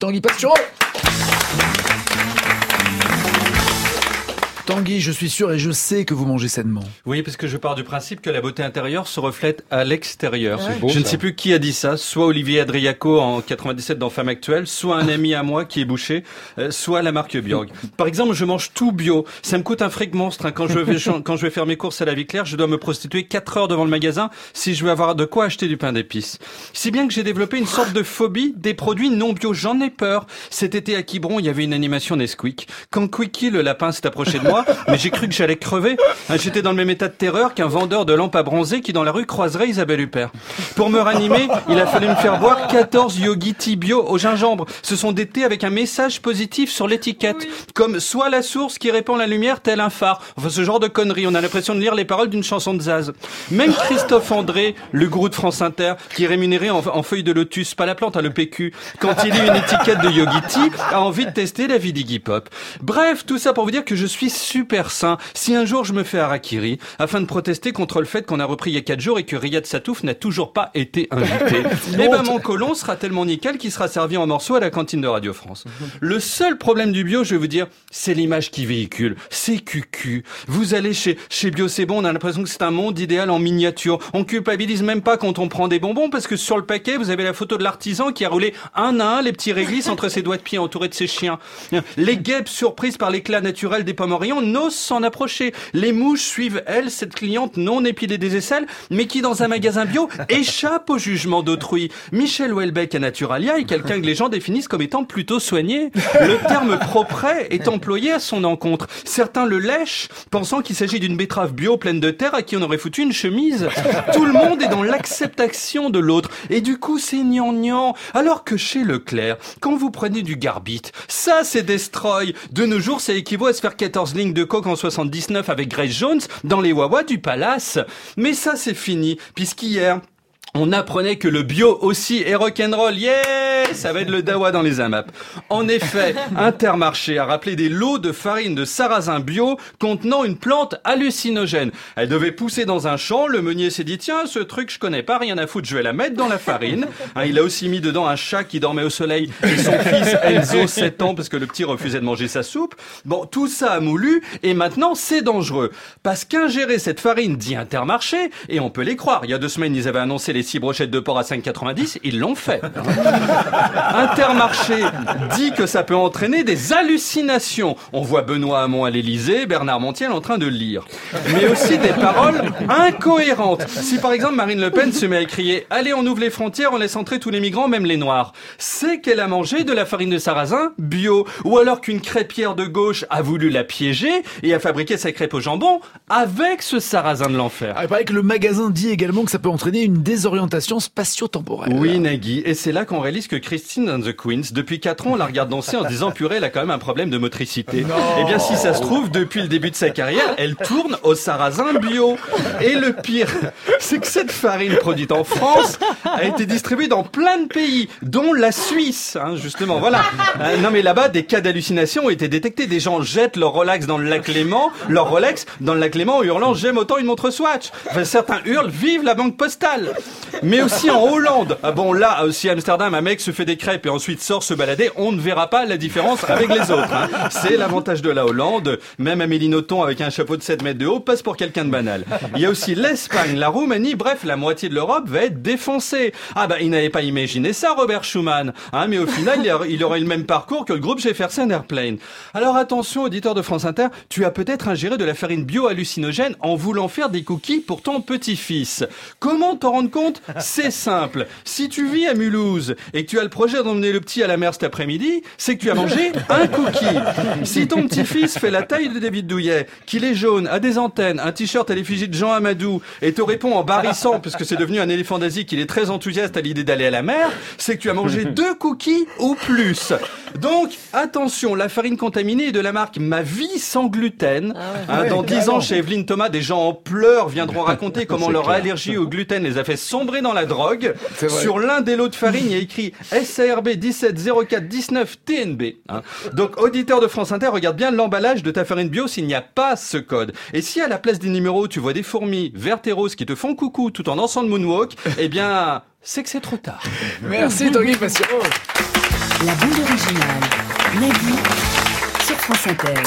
Tanguy Pastureau Tanguy, je suis sûr et je sais que vous mangez sainement. Oui, parce que je pars du principe que la beauté intérieure se reflète à l'extérieur. C'est beau, je ne sais plus qui a dit ça, soit Olivier Adriaco en 97 dans Femme Actuelle, soit un ami à moi qui est bouché, euh, soit la marque Bjorg. Par exemple, je mange tout bio. Ça me coûte un fric monstre. hein. Quand je vais chan- quand je vais faire mes courses à la vie claire, je dois me prostituer 4 heures devant le magasin si je veux avoir de quoi acheter du pain d'épices. Si bien que j'ai développé une sorte de phobie des produits non bio. J'en ai peur. Cet été à Quiberon, il y avait une animation Nesquik. Quand Quickie le lapin s'est approché de moi, mais j'ai cru que j'allais crever. Hein, J'étais dans le même état de terreur qu'un vendeur de lampes à bronzer qui dans la rue croiserait Isabelle Huppert. Pour me ranimer, il a fallu me faire boire 14 Yogi Tea bio au gingembre. Ce sont des thés avec un message positif sur l'étiquette, comme soit la source qui répand la lumière tel un phare. Enfin, ce genre de conneries. On a l'impression de lire les paroles d'une chanson de Zaz. Même Christophe André, le gourou de France Inter, qui est rémunéré en, en feuilles de lotus, pas la plante, à le PQ, quand il lit une étiquette de Yogi Tea, a envie de tester la vie d'Iggy Pop. Bref, tout ça pour vous dire que je suis super sain. Si un jour je me fais harakiri, afin de protester contre le fait qu'on a repris il y a 4 jours et que Riyad Satouf n'a toujours pas été invité, eh ben mon colon sera tellement nickel qu'il sera servi en morceaux à la cantine de Radio France. Le seul problème du bio, je vais vous dire, c'est l'image qui véhicule. C'est cucu. Vous allez chez, chez Bio C'est Bon, on a l'impression que c'est un monde idéal en miniature. On culpabilise même pas quand on prend des bonbons parce que sur le paquet, vous avez la photo de l'artisan qui a roulé un à un les petits réglisses entre ses doigts de pied entourés de ses chiens. Les guêpes surprises par l'éclat naturel des pommes N'osent s'en approcher. Les mouches suivent, elles, cette cliente non épilée des aisselles, mais qui, dans un magasin bio, échappe au jugement d'autrui. Michel Houellebecq à Naturalia est quelqu'un que les gens définissent comme étant plutôt soigné. Le terme propre est employé à son encontre. Certains le lèchent, pensant qu'il s'agit d'une betterave bio pleine de terre à qui on aurait foutu une chemise. Tout le monde est dans l'acceptation de l'autre. Et du coup, c'est gnangnan. Alors que chez Leclerc, quand vous prenez du garbit, ça c'est destroy. De nos jours, ça équivaut à se faire 14 lignes de coke en 79 avec Grace Jones dans les Wawa du Palace. Mais ça c'est fini, puisqu'hier, on apprenait que le bio aussi est rock'n'roll. Yeah Ça va être le dawa dans les AMAP. En effet, Intermarché a rappelé des lots de farine de sarrasin bio contenant une plante hallucinogène. Elle devait pousser dans un champ. Le meunier s'est dit, tiens, ce truc, je connais pas, rien à foutre, je vais la mettre dans la farine. Hein, il a aussi mis dedans un chat qui dormait au soleil et son fils Enzo, 7 ans, parce que le petit refusait de manger sa soupe. Bon, tout ça a moulu et maintenant c'est dangereux. Parce qu'ingérer cette farine dit Intermarché, et on peut les croire. Il y a deux semaines, ils avaient annoncé les six brochettes de porc à 5,90, ils l'ont fait. Intermarché dit que ça peut entraîner des hallucinations. On voit Benoît Hamon à l'Elysée, Bernard Montiel en train de lire. Mais aussi des paroles incohérentes. Si par exemple Marine Le Pen se met à crier « Allez, on ouvre les frontières, on laisse entrer tous les migrants, même les noirs », c'est qu'elle a mangé de la farine de sarrasin bio. Ou alors qu'une crêpière de gauche a voulu la piéger et a fabriqué sa crêpe au jambon avec ce sarrasin de l'enfer. Ah, il paraît que le magasin dit également que ça peut entraîner une désorientation spatio-temporelle. Oui, Nagui. Et c'est là qu'on réalise que Christine and the Queens, depuis 4 ans, on la regarde danser en se disant, purée, elle a quand même un problème de motricité. Eh bien, si ça se trouve, depuis le début de sa carrière, elle tourne au sarrasin bio. Et le pire, c'est que cette farine produite en France a été distribuée dans plein de pays, dont la Suisse, hein, justement. Voilà. Euh, non, mais là-bas, des cas d'hallucination ont été détectés. Des gens jettent leur Rolex dans le lac Léman, leur Rolex dans le lac Léman en hurlant, j'aime autant une montre Swatch. Enfin, certains hurlent, vive la banque postale. Mais aussi en Hollande. Ah bon, là, aussi à Amsterdam, un mec se fait des crêpes et ensuite sort se balader. On ne verra pas la différence avec les autres. hein. C'est l'avantage de la Hollande. Même Amélie Nothomb avec un chapeau de 7 mètres de haut passe pour quelqu'un de banal. Il y a aussi l'Espagne, la Roumanie, bref, la moitié de l'Europe va être défoncée. Ah bah, il n'avait pas imaginé ça, Robert Schuman. Hein, mais au final, il aurait- le même parcours que le groupe Jefferson Airplane. Alors attention, auditeur de France Inter, tu as peut-être ingéré de la farine bio-hallucinogène en voulant faire des cookies pour ton petit-fils. Comment t'en rendre compte? C'est simple. Si tu vis à Mulhouse et que tu as le projet d'emmener le petit à la mer cet après-midi, c'est que tu as mangé un cookie. Si ton petit-fils fait la taille de David Douillet, qu'il est jaune, a des antennes, un t-shirt à l'effigie de Jean Amadou et te répond en barrissant, puisque c'est devenu un éléphant d'Asie qu'il est très enthousiaste à l'idée d'aller à la mer, c'est que tu as mangé deux cookies ou plus. Donc, attention, la farine contaminée est de la marque Ma Vie sans gluten. Hein, dans dix ans, chez Evelyne Thomas, des gens en pleurs viendront raconter comment leur clair. allergie au gluten les a fait sombrer dans la drogue. Sur l'un des lots de farine, il y a écrit SARB 170419 TNB. hein. Donc, auditeur de France Inter, regarde bien l'emballage de ta farine bio s'il n'y a pas ce code. Et si à la place des numéros, tu vois des fourmis vertes et roses qui te font coucou tout en dansant le moonwalk, eh bien, c'est que c'est trop tard. Merci Tanguy Pastureau. La bande originale. Nagui sur France Inter.